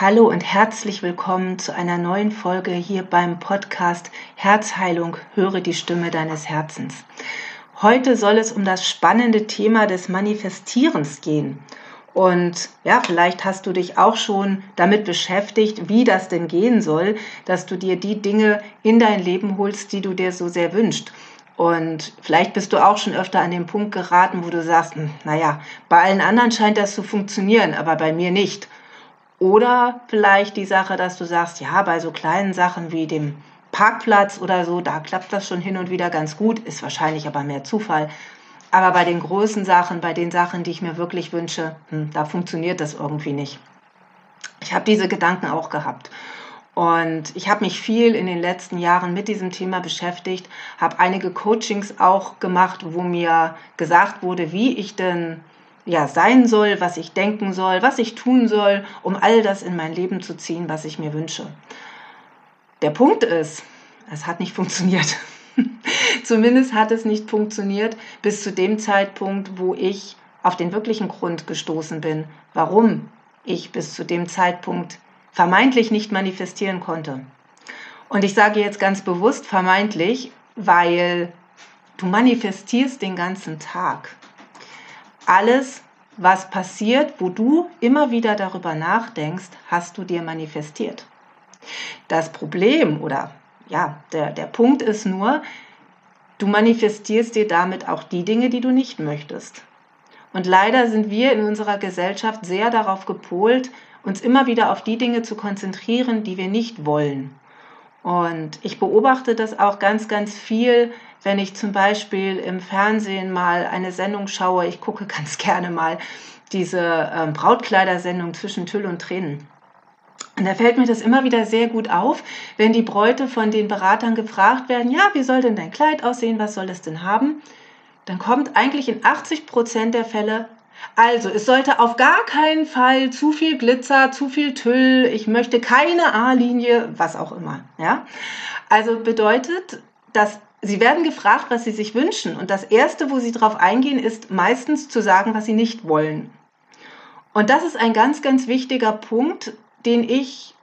Hallo und herzlich willkommen zu einer neuen Folge hier beim Podcast Herzheilung, höre die Stimme deines Herzens. Heute soll es um das spannende Thema des Manifestierens gehen. Und ja, vielleicht hast du dich auch schon damit beschäftigt, wie das denn gehen soll, dass du dir die Dinge in dein Leben holst, die du dir so sehr wünschst. Und vielleicht bist du auch schon öfter an den Punkt geraten, wo du sagst, hm, naja, bei allen anderen scheint das zu funktionieren, aber bei mir nicht. Oder vielleicht die Sache, dass du sagst, ja, bei so kleinen Sachen wie dem Parkplatz oder so, da klappt das schon hin und wieder ganz gut, ist wahrscheinlich aber mehr Zufall. Aber bei den großen Sachen, bei den Sachen, die ich mir wirklich wünsche, hm, da funktioniert das irgendwie nicht. Ich habe diese Gedanken auch gehabt. Und ich habe mich viel in den letzten Jahren mit diesem Thema beschäftigt, habe einige Coachings auch gemacht, wo mir gesagt wurde, wie ich denn ja sein soll, was ich denken soll, was ich tun soll, um all das in mein Leben zu ziehen, was ich mir wünsche. Der Punkt ist, es hat nicht funktioniert. Zumindest hat es nicht funktioniert bis zu dem Zeitpunkt, wo ich auf den wirklichen Grund gestoßen bin, warum ich bis zu dem Zeitpunkt vermeintlich nicht manifestieren konnte. Und ich sage jetzt ganz bewusst vermeintlich, weil du manifestierst den ganzen Tag alles, was passiert, wo du immer wieder darüber nachdenkst, hast du dir manifestiert. Das Problem oder ja, der, der Punkt ist nur, du manifestierst dir damit auch die Dinge, die du nicht möchtest. Und leider sind wir in unserer Gesellschaft sehr darauf gepolt, uns immer wieder auf die Dinge zu konzentrieren, die wir nicht wollen. Und ich beobachte das auch ganz, ganz viel wenn ich zum Beispiel im Fernsehen mal eine Sendung schaue, ich gucke ganz gerne mal diese ähm, Brautkleidersendung zwischen Tüll und Tränen. Und da fällt mir das immer wieder sehr gut auf, wenn die Bräute von den Beratern gefragt werden, ja, wie soll denn dein Kleid aussehen, was soll es denn haben? Dann kommt eigentlich in 80 Prozent der Fälle, also es sollte auf gar keinen Fall zu viel Glitzer, zu viel Tüll, ich möchte keine A-Linie, was auch immer. Ja? Also bedeutet, dass Sie werden gefragt, was Sie sich wünschen. Und das Erste, wo Sie darauf eingehen, ist meistens zu sagen, was Sie nicht wollen. Und das ist ein ganz, ganz wichtiger Punkt, den ich,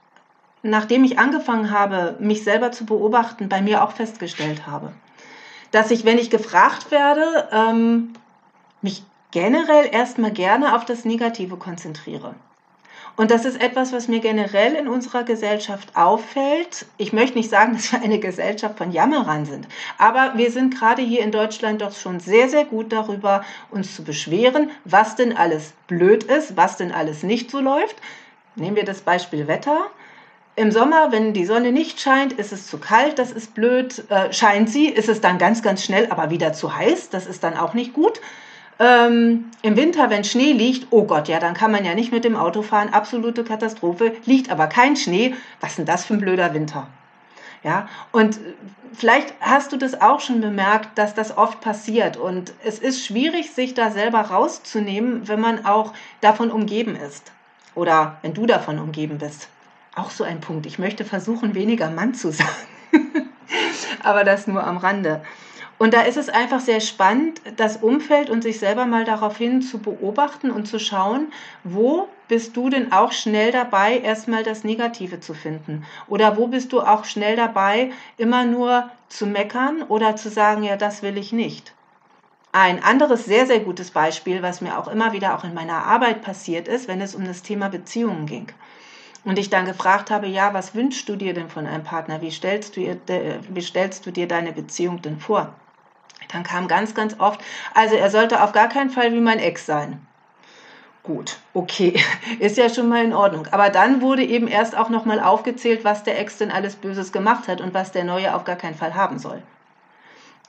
nachdem ich angefangen habe, mich selber zu beobachten, bei mir auch festgestellt habe. Dass ich, wenn ich gefragt werde, ähm, mich generell erstmal gerne auf das Negative konzentriere. Und das ist etwas, was mir generell in unserer Gesellschaft auffällt. Ich möchte nicht sagen, dass wir eine Gesellschaft von Jammerern sind, aber wir sind gerade hier in Deutschland doch schon sehr, sehr gut darüber, uns zu beschweren, was denn alles blöd ist, was denn alles nicht so läuft. Nehmen wir das Beispiel Wetter. Im Sommer, wenn die Sonne nicht scheint, ist es zu kalt, das ist blöd. Äh, scheint sie, ist es dann ganz, ganz schnell, aber wieder zu heiß, das ist dann auch nicht gut. Ähm, Im Winter, wenn Schnee liegt, oh Gott, ja, dann kann man ja nicht mit dem Auto fahren, absolute Katastrophe. Liegt aber kein Schnee, was ist denn das für ein blöder Winter? Ja, und vielleicht hast du das auch schon bemerkt, dass das oft passiert. Und es ist schwierig, sich da selber rauszunehmen, wenn man auch davon umgeben ist. Oder wenn du davon umgeben bist. Auch so ein Punkt. Ich möchte versuchen, weniger Mann zu sagen. aber das nur am Rande. Und da ist es einfach sehr spannend, das Umfeld und sich selber mal daraufhin zu beobachten und zu schauen, wo bist du denn auch schnell dabei, erstmal das Negative zu finden? Oder wo bist du auch schnell dabei, immer nur zu meckern oder zu sagen, ja, das will ich nicht? Ein anderes sehr, sehr gutes Beispiel, was mir auch immer wieder auch in meiner Arbeit passiert ist, wenn es um das Thema Beziehungen ging. Und ich dann gefragt habe, ja, was wünschst du dir denn von einem Partner? Wie stellst du, wie stellst du dir deine Beziehung denn vor? Dann kam ganz, ganz oft, also er sollte auf gar keinen Fall wie mein Ex sein. Gut, okay, ist ja schon mal in Ordnung. Aber dann wurde eben erst auch nochmal aufgezählt, was der Ex denn alles Böses gemacht hat und was der Neue auf gar keinen Fall haben soll.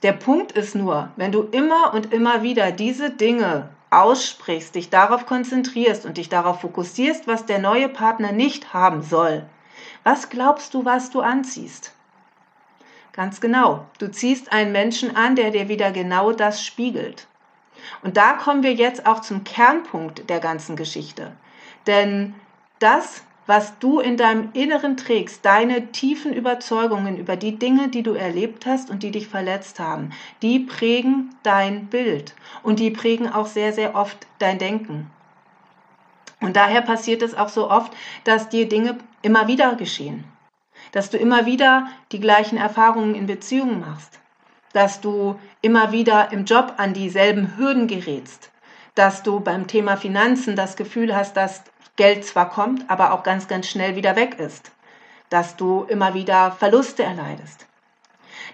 Der Punkt ist nur, wenn du immer und immer wieder diese Dinge aussprichst, dich darauf konzentrierst und dich darauf fokussierst, was der neue Partner nicht haben soll, was glaubst du, was du anziehst? Ganz genau. Du ziehst einen Menschen an, der dir wieder genau das spiegelt. Und da kommen wir jetzt auch zum Kernpunkt der ganzen Geschichte. Denn das, was du in deinem Inneren trägst, deine tiefen Überzeugungen über die Dinge, die du erlebt hast und die dich verletzt haben, die prägen dein Bild und die prägen auch sehr, sehr oft dein Denken. Und daher passiert es auch so oft, dass dir Dinge immer wieder geschehen. Dass du immer wieder die gleichen Erfahrungen in Beziehungen machst. Dass du immer wieder im Job an dieselben Hürden gerätst. Dass du beim Thema Finanzen das Gefühl hast, dass Geld zwar kommt, aber auch ganz, ganz schnell wieder weg ist. Dass du immer wieder Verluste erleidest.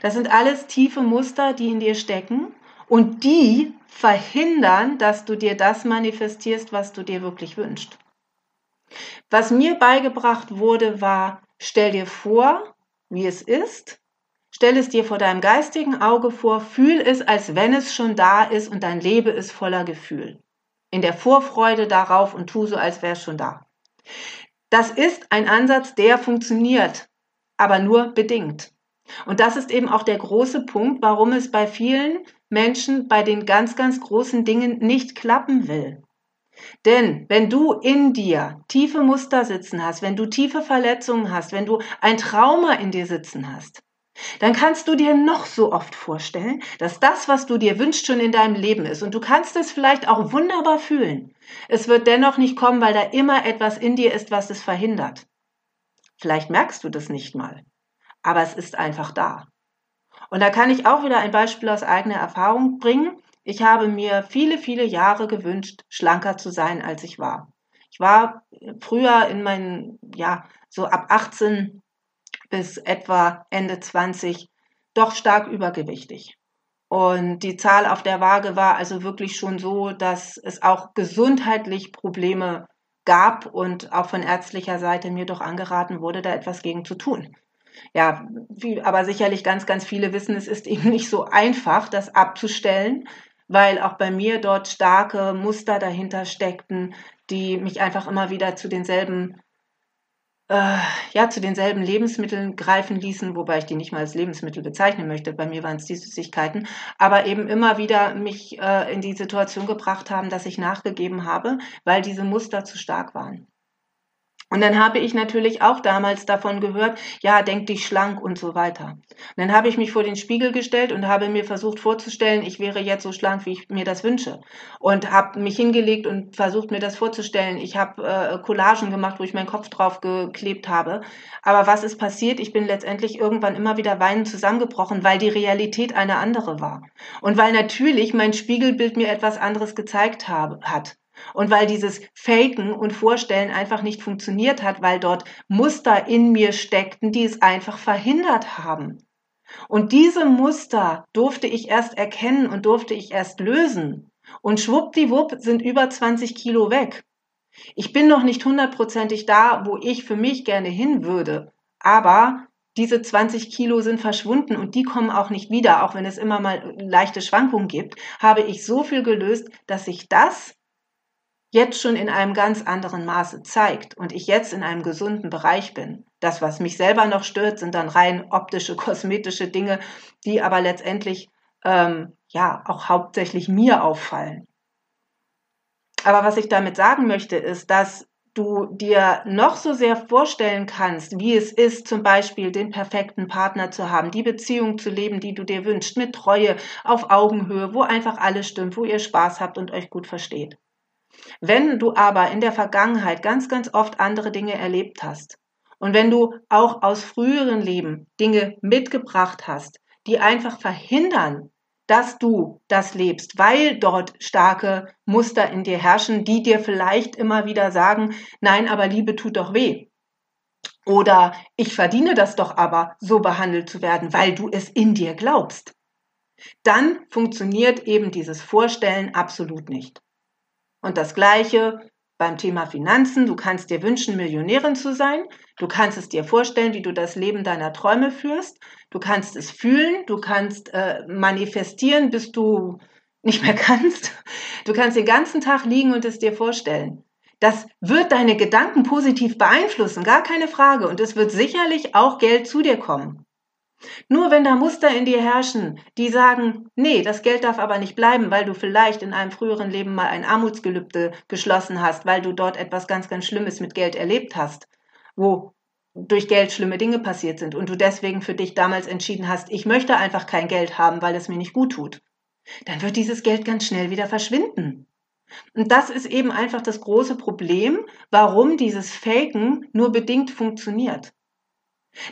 Das sind alles tiefe Muster, die in dir stecken und die verhindern, dass du dir das manifestierst, was du dir wirklich wünschst. Was mir beigebracht wurde, war, stell dir vor, wie es ist, stell es dir vor deinem geistigen Auge vor, fühl es, als wenn es schon da ist und dein Leben ist voller Gefühl. In der Vorfreude darauf und tu so, als wäre es schon da. Das ist ein Ansatz, der funktioniert, aber nur bedingt. Und das ist eben auch der große Punkt, warum es bei vielen Menschen bei den ganz, ganz großen Dingen nicht klappen will. Denn wenn du in dir tiefe Muster sitzen hast, wenn du tiefe Verletzungen hast, wenn du ein Trauma in dir sitzen hast, dann kannst du dir noch so oft vorstellen, dass das, was du dir wünschst, schon in deinem Leben ist. Und du kannst es vielleicht auch wunderbar fühlen. Es wird dennoch nicht kommen, weil da immer etwas in dir ist, was es verhindert. Vielleicht merkst du das nicht mal, aber es ist einfach da. Und da kann ich auch wieder ein Beispiel aus eigener Erfahrung bringen. Ich habe mir viele, viele Jahre gewünscht, schlanker zu sein, als ich war. Ich war früher in meinen, ja, so ab 18 bis etwa Ende 20 doch stark übergewichtig. Und die Zahl auf der Waage war also wirklich schon so, dass es auch gesundheitlich Probleme gab und auch von ärztlicher Seite mir doch angeraten wurde, da etwas gegen zu tun ja, wie, aber sicherlich ganz, ganz viele wissen, es ist eben nicht so einfach, das abzustellen, weil auch bei mir dort starke Muster dahinter steckten, die mich einfach immer wieder zu denselben äh, ja, zu denselben Lebensmitteln greifen ließen, wobei ich die nicht mal als Lebensmittel bezeichnen möchte. Bei mir waren es die Süßigkeiten, aber eben immer wieder mich äh, in die Situation gebracht haben, dass ich nachgegeben habe, weil diese Muster zu stark waren. Und dann habe ich natürlich auch damals davon gehört, ja, denk dich schlank und so weiter. Und dann habe ich mich vor den Spiegel gestellt und habe mir versucht vorzustellen, ich wäre jetzt so schlank, wie ich mir das wünsche. Und habe mich hingelegt und versucht mir das vorzustellen. Ich habe äh, Collagen gemacht, wo ich meinen Kopf drauf geklebt habe. Aber was ist passiert? Ich bin letztendlich irgendwann immer wieder weinend zusammengebrochen, weil die Realität eine andere war. Und weil natürlich mein Spiegelbild mir etwas anderes gezeigt habe, hat. Und weil dieses Faken und Vorstellen einfach nicht funktioniert hat, weil dort Muster in mir steckten, die es einfach verhindert haben. Und diese Muster durfte ich erst erkennen und durfte ich erst lösen. Und schwuppdiwupp sind über 20 Kilo weg. Ich bin noch nicht hundertprozentig da, wo ich für mich gerne hin würde. Aber diese 20 Kilo sind verschwunden und die kommen auch nicht wieder, auch wenn es immer mal leichte Schwankungen gibt, habe ich so viel gelöst, dass ich das jetzt schon in einem ganz anderen Maße zeigt und ich jetzt in einem gesunden Bereich bin. Das, was mich selber noch stört, sind dann rein optische, kosmetische Dinge, die aber letztendlich ähm, ja auch hauptsächlich mir auffallen. Aber was ich damit sagen möchte, ist, dass du dir noch so sehr vorstellen kannst, wie es ist, zum Beispiel den perfekten Partner zu haben, die Beziehung zu leben, die du dir wünschst, mit Treue, auf Augenhöhe, wo einfach alles stimmt, wo ihr Spaß habt und euch gut versteht. Wenn du aber in der Vergangenheit ganz, ganz oft andere Dinge erlebt hast und wenn du auch aus früheren Leben Dinge mitgebracht hast, die einfach verhindern, dass du das lebst, weil dort starke Muster in dir herrschen, die dir vielleicht immer wieder sagen, nein, aber Liebe tut doch weh. Oder ich verdiene das doch aber, so behandelt zu werden, weil du es in dir glaubst. Dann funktioniert eben dieses Vorstellen absolut nicht. Und das Gleiche beim Thema Finanzen. Du kannst dir wünschen, Millionärin zu sein. Du kannst es dir vorstellen, wie du das Leben deiner Träume führst. Du kannst es fühlen. Du kannst äh, manifestieren, bis du nicht mehr kannst. Du kannst den ganzen Tag liegen und es dir vorstellen. Das wird deine Gedanken positiv beeinflussen, gar keine Frage. Und es wird sicherlich auch Geld zu dir kommen. Nur wenn da Muster in dir herrschen, die sagen, nee, das Geld darf aber nicht bleiben, weil du vielleicht in einem früheren Leben mal ein Armutsgelübde geschlossen hast, weil du dort etwas ganz, ganz Schlimmes mit Geld erlebt hast, wo durch Geld schlimme Dinge passiert sind und du deswegen für dich damals entschieden hast, ich möchte einfach kein Geld haben, weil es mir nicht gut tut, dann wird dieses Geld ganz schnell wieder verschwinden. Und das ist eben einfach das große Problem, warum dieses Faken nur bedingt funktioniert.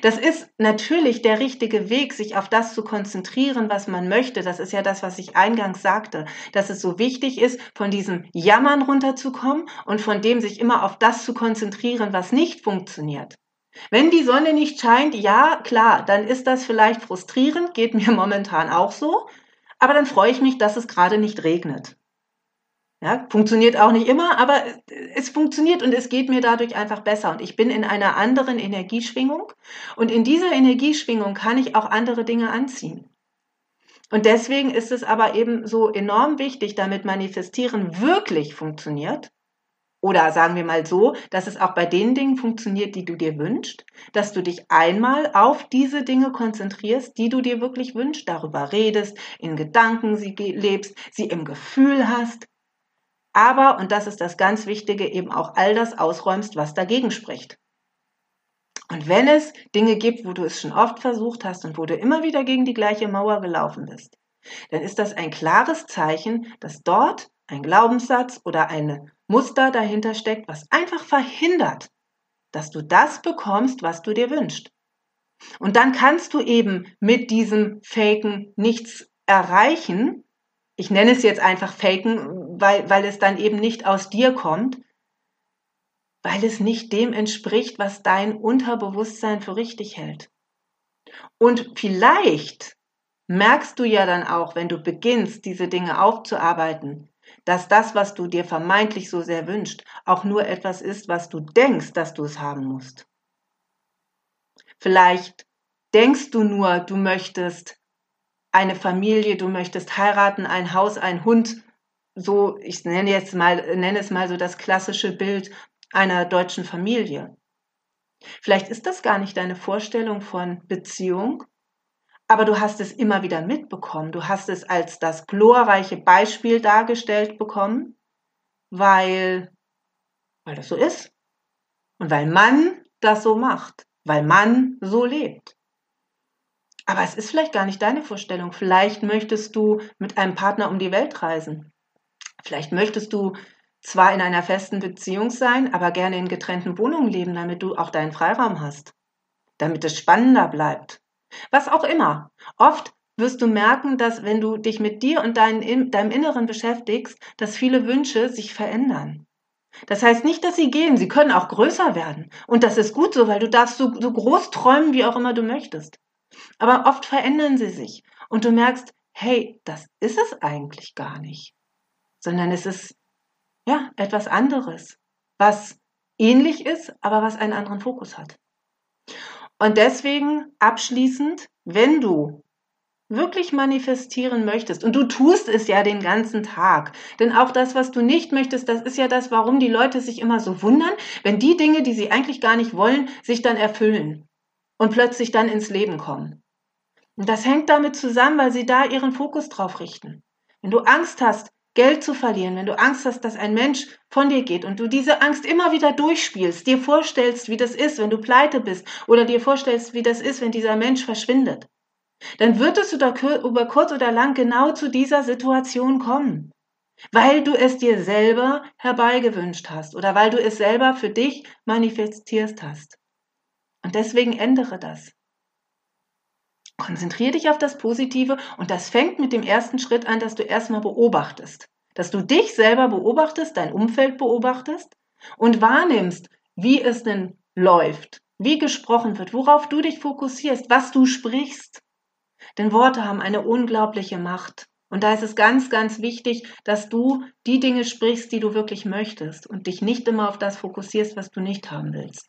Das ist natürlich der richtige Weg, sich auf das zu konzentrieren, was man möchte. Das ist ja das, was ich eingangs sagte, dass es so wichtig ist, von diesem Jammern runterzukommen und von dem sich immer auf das zu konzentrieren, was nicht funktioniert. Wenn die Sonne nicht scheint, ja, klar, dann ist das vielleicht frustrierend, geht mir momentan auch so, aber dann freue ich mich, dass es gerade nicht regnet. Ja, funktioniert auch nicht immer, aber es funktioniert und es geht mir dadurch einfach besser. Und ich bin in einer anderen Energieschwingung und in dieser Energieschwingung kann ich auch andere Dinge anziehen. Und deswegen ist es aber eben so enorm wichtig, damit Manifestieren wirklich funktioniert. Oder sagen wir mal so, dass es auch bei den Dingen funktioniert, die du dir wünschst, dass du dich einmal auf diese Dinge konzentrierst, die du dir wirklich wünschst, darüber redest, in Gedanken sie lebst, sie im Gefühl hast aber, und das ist das ganz Wichtige, eben auch all das ausräumst, was dagegen spricht. Und wenn es Dinge gibt, wo du es schon oft versucht hast und wo du immer wieder gegen die gleiche Mauer gelaufen bist, dann ist das ein klares Zeichen, dass dort ein Glaubenssatz oder ein Muster dahinter steckt, was einfach verhindert, dass du das bekommst, was du dir wünschst. Und dann kannst du eben mit diesem Faken nichts erreichen, ich nenne es jetzt einfach Faken, weil, weil es dann eben nicht aus dir kommt, weil es nicht dem entspricht, was dein Unterbewusstsein für richtig hält. Und vielleicht merkst du ja dann auch, wenn du beginnst, diese Dinge aufzuarbeiten, dass das, was du dir vermeintlich so sehr wünschst, auch nur etwas ist, was du denkst, dass du es haben musst. Vielleicht denkst du nur, du möchtest eine Familie, du möchtest heiraten, ein Haus, ein Hund, so, ich nenne jetzt mal, nenne es mal so das klassische Bild einer deutschen Familie. Vielleicht ist das gar nicht deine Vorstellung von Beziehung, aber du hast es immer wieder mitbekommen. Du hast es als das glorreiche Beispiel dargestellt bekommen, weil, weil das so ist. Und weil man das so macht, weil man so lebt. Aber es ist vielleicht gar nicht deine Vorstellung. Vielleicht möchtest du mit einem Partner um die Welt reisen. Vielleicht möchtest du zwar in einer festen Beziehung sein, aber gerne in getrennten Wohnungen leben, damit du auch deinen Freiraum hast. Damit es spannender bleibt. Was auch immer. Oft wirst du merken, dass wenn du dich mit dir und dein, deinem Inneren beschäftigst, dass viele Wünsche sich verändern. Das heißt nicht, dass sie gehen, sie können auch größer werden. Und das ist gut so, weil du darfst so, so groß träumen, wie auch immer du möchtest. Aber oft verändern sie sich und du merkst, hey, das ist es eigentlich gar nicht, sondern es ist ja etwas anderes, was ähnlich ist, aber was einen anderen Fokus hat. Und deswegen abschließend, wenn du wirklich manifestieren möchtest, und du tust es ja den ganzen Tag, denn auch das, was du nicht möchtest, das ist ja das, warum die Leute sich immer so wundern, wenn die Dinge, die sie eigentlich gar nicht wollen, sich dann erfüllen und plötzlich dann ins Leben kommen. Und das hängt damit zusammen, weil sie da ihren Fokus drauf richten. Wenn du Angst hast, Geld zu verlieren, wenn du Angst hast, dass ein Mensch von dir geht und du diese Angst immer wieder durchspielst, dir vorstellst, wie das ist, wenn du pleite bist oder dir vorstellst, wie das ist, wenn dieser Mensch verschwindet, dann wird es über kurz oder lang genau zu dieser Situation kommen, weil du es dir selber herbeigewünscht hast oder weil du es selber für dich manifestiert hast. Und deswegen ändere das. Konzentriere dich auf das Positive und das fängt mit dem ersten Schritt an, dass du erstmal beobachtest. Dass du dich selber beobachtest, dein Umfeld beobachtest und wahrnimmst, wie es denn läuft, wie gesprochen wird, worauf du dich fokussierst, was du sprichst. Denn Worte haben eine unglaubliche Macht. Und da ist es ganz, ganz wichtig, dass du die Dinge sprichst, die du wirklich möchtest und dich nicht immer auf das fokussierst, was du nicht haben willst.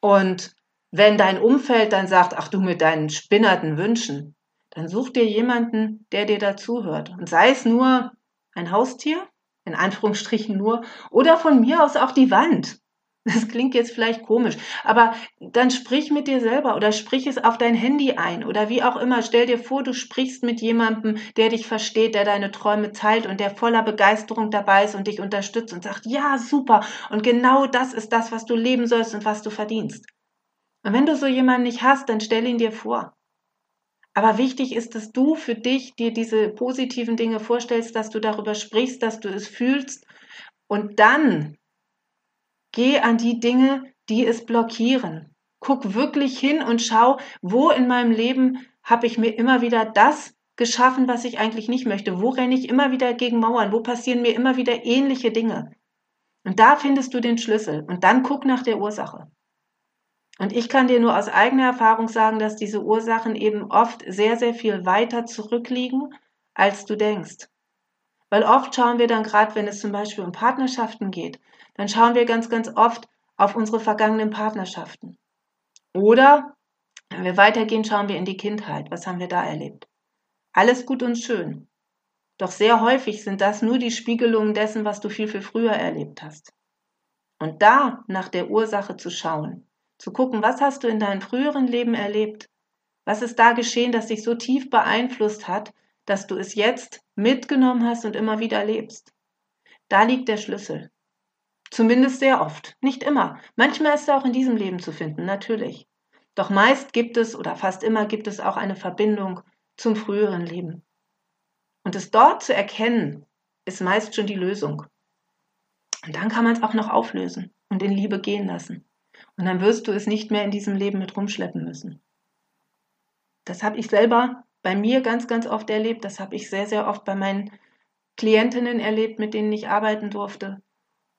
Und wenn dein Umfeld dann sagt, ach du mit deinen spinnerten Wünschen, dann such dir jemanden, der dir dazuhört. Und sei es nur ein Haustier, in Anführungsstrichen nur, oder von mir aus auch die Wand. Das klingt jetzt vielleicht komisch, aber dann sprich mit dir selber oder sprich es auf dein Handy ein oder wie auch immer. Stell dir vor, du sprichst mit jemandem, der dich versteht, der deine Träume teilt und der voller Begeisterung dabei ist und dich unterstützt und sagt, ja, super. Und genau das ist das, was du leben sollst und was du verdienst. Und wenn du so jemanden nicht hast, dann stell ihn dir vor. Aber wichtig ist, dass du für dich dir diese positiven Dinge vorstellst, dass du darüber sprichst, dass du es fühlst und dann geh an die Dinge, die es blockieren. Guck wirklich hin und schau, wo in meinem Leben habe ich mir immer wieder das geschaffen, was ich eigentlich nicht möchte. Wo renne ich immer wieder gegen Mauern? Wo passieren mir immer wieder ähnliche Dinge? Und da findest du den Schlüssel und dann guck nach der Ursache. Und ich kann dir nur aus eigener Erfahrung sagen, dass diese Ursachen eben oft sehr, sehr viel weiter zurückliegen, als du denkst. Weil oft schauen wir dann gerade, wenn es zum Beispiel um Partnerschaften geht, dann schauen wir ganz, ganz oft auf unsere vergangenen Partnerschaften. Oder, wenn wir weitergehen, schauen wir in die Kindheit. Was haben wir da erlebt? Alles gut und schön. Doch sehr häufig sind das nur die Spiegelungen dessen, was du viel, viel früher erlebt hast. Und da nach der Ursache zu schauen, zu gucken, was hast du in deinem früheren Leben erlebt? Was ist da geschehen, das dich so tief beeinflusst hat, dass du es jetzt mitgenommen hast und immer wieder lebst? Da liegt der Schlüssel. Zumindest sehr oft. Nicht immer. Manchmal ist er auch in diesem Leben zu finden, natürlich. Doch meist gibt es oder fast immer gibt es auch eine Verbindung zum früheren Leben. Und es dort zu erkennen, ist meist schon die Lösung. Und dann kann man es auch noch auflösen und in Liebe gehen lassen. Und dann wirst du es nicht mehr in diesem Leben mit rumschleppen müssen. Das habe ich selber bei mir ganz, ganz oft erlebt. Das habe ich sehr, sehr oft bei meinen Klientinnen erlebt, mit denen ich arbeiten durfte.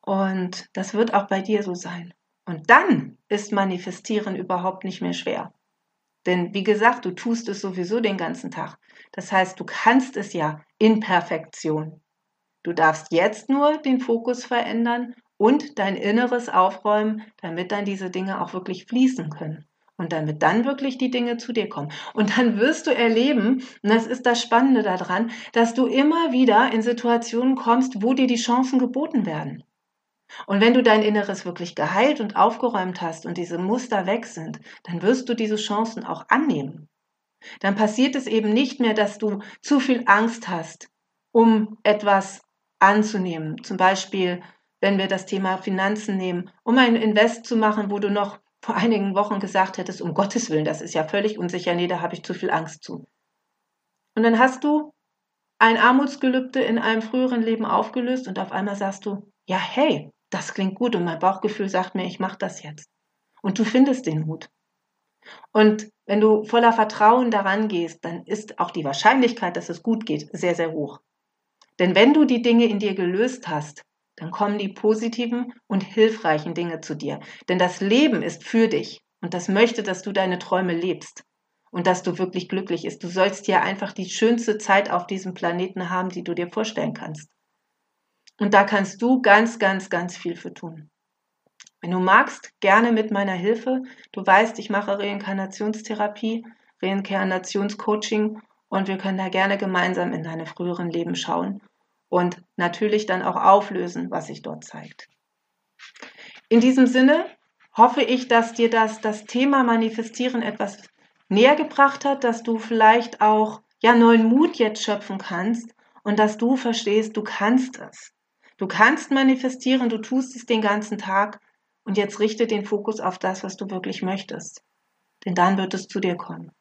Und das wird auch bei dir so sein. Und dann ist Manifestieren überhaupt nicht mehr schwer. Denn wie gesagt, du tust es sowieso den ganzen Tag. Das heißt, du kannst es ja in Perfektion. Du darfst jetzt nur den Fokus verändern und dein Inneres aufräumen, damit dann diese Dinge auch wirklich fließen können. Und damit dann wirklich die Dinge zu dir kommen. Und dann wirst du erleben, und das ist das Spannende daran, dass du immer wieder in Situationen kommst, wo dir die Chancen geboten werden. Und wenn du dein Inneres wirklich geheilt und aufgeräumt hast und diese Muster weg sind, dann wirst du diese Chancen auch annehmen. Dann passiert es eben nicht mehr, dass du zu viel Angst hast, um etwas anzunehmen. Zum Beispiel wenn wir das Thema Finanzen nehmen, um ein Invest zu machen, wo du noch vor einigen Wochen gesagt hättest, um Gottes Willen, das ist ja völlig unsicher, nee, da habe ich zu viel Angst zu. Und dann hast du ein Armutsgelübde in einem früheren Leben aufgelöst und auf einmal sagst du, ja, hey, das klingt gut und mein Bauchgefühl sagt mir, ich mache das jetzt. Und du findest den Mut. Und wenn du voller Vertrauen daran gehst, dann ist auch die Wahrscheinlichkeit, dass es gut geht, sehr, sehr hoch. Denn wenn du die Dinge in dir gelöst hast, dann kommen die positiven und hilfreichen Dinge zu dir. Denn das Leben ist für dich und das möchte, dass du deine Träume lebst und dass du wirklich glücklich bist. Du sollst hier einfach die schönste Zeit auf diesem Planeten haben, die du dir vorstellen kannst. Und da kannst du ganz, ganz, ganz viel für tun. Wenn du magst, gerne mit meiner Hilfe. Du weißt, ich mache Reinkarnationstherapie, Reinkarnationscoaching und wir können da gerne gemeinsam in deine früheren Leben schauen und natürlich dann auch auflösen, was sich dort zeigt. In diesem Sinne hoffe ich, dass dir das, das Thema Manifestieren etwas näher gebracht hat, dass du vielleicht auch ja neuen Mut jetzt schöpfen kannst und dass du verstehst, du kannst es. Du kannst manifestieren, du tust es den ganzen Tag und jetzt richte den Fokus auf das, was du wirklich möchtest. Denn dann wird es zu dir kommen.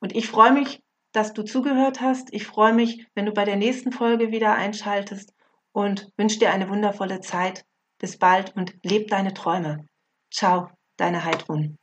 Und ich freue mich dass du zugehört hast. Ich freue mich, wenn du bei der nächsten Folge wieder einschaltest und wünsche dir eine wundervolle Zeit. Bis bald und leb deine Träume. Ciao, deine Heidrun.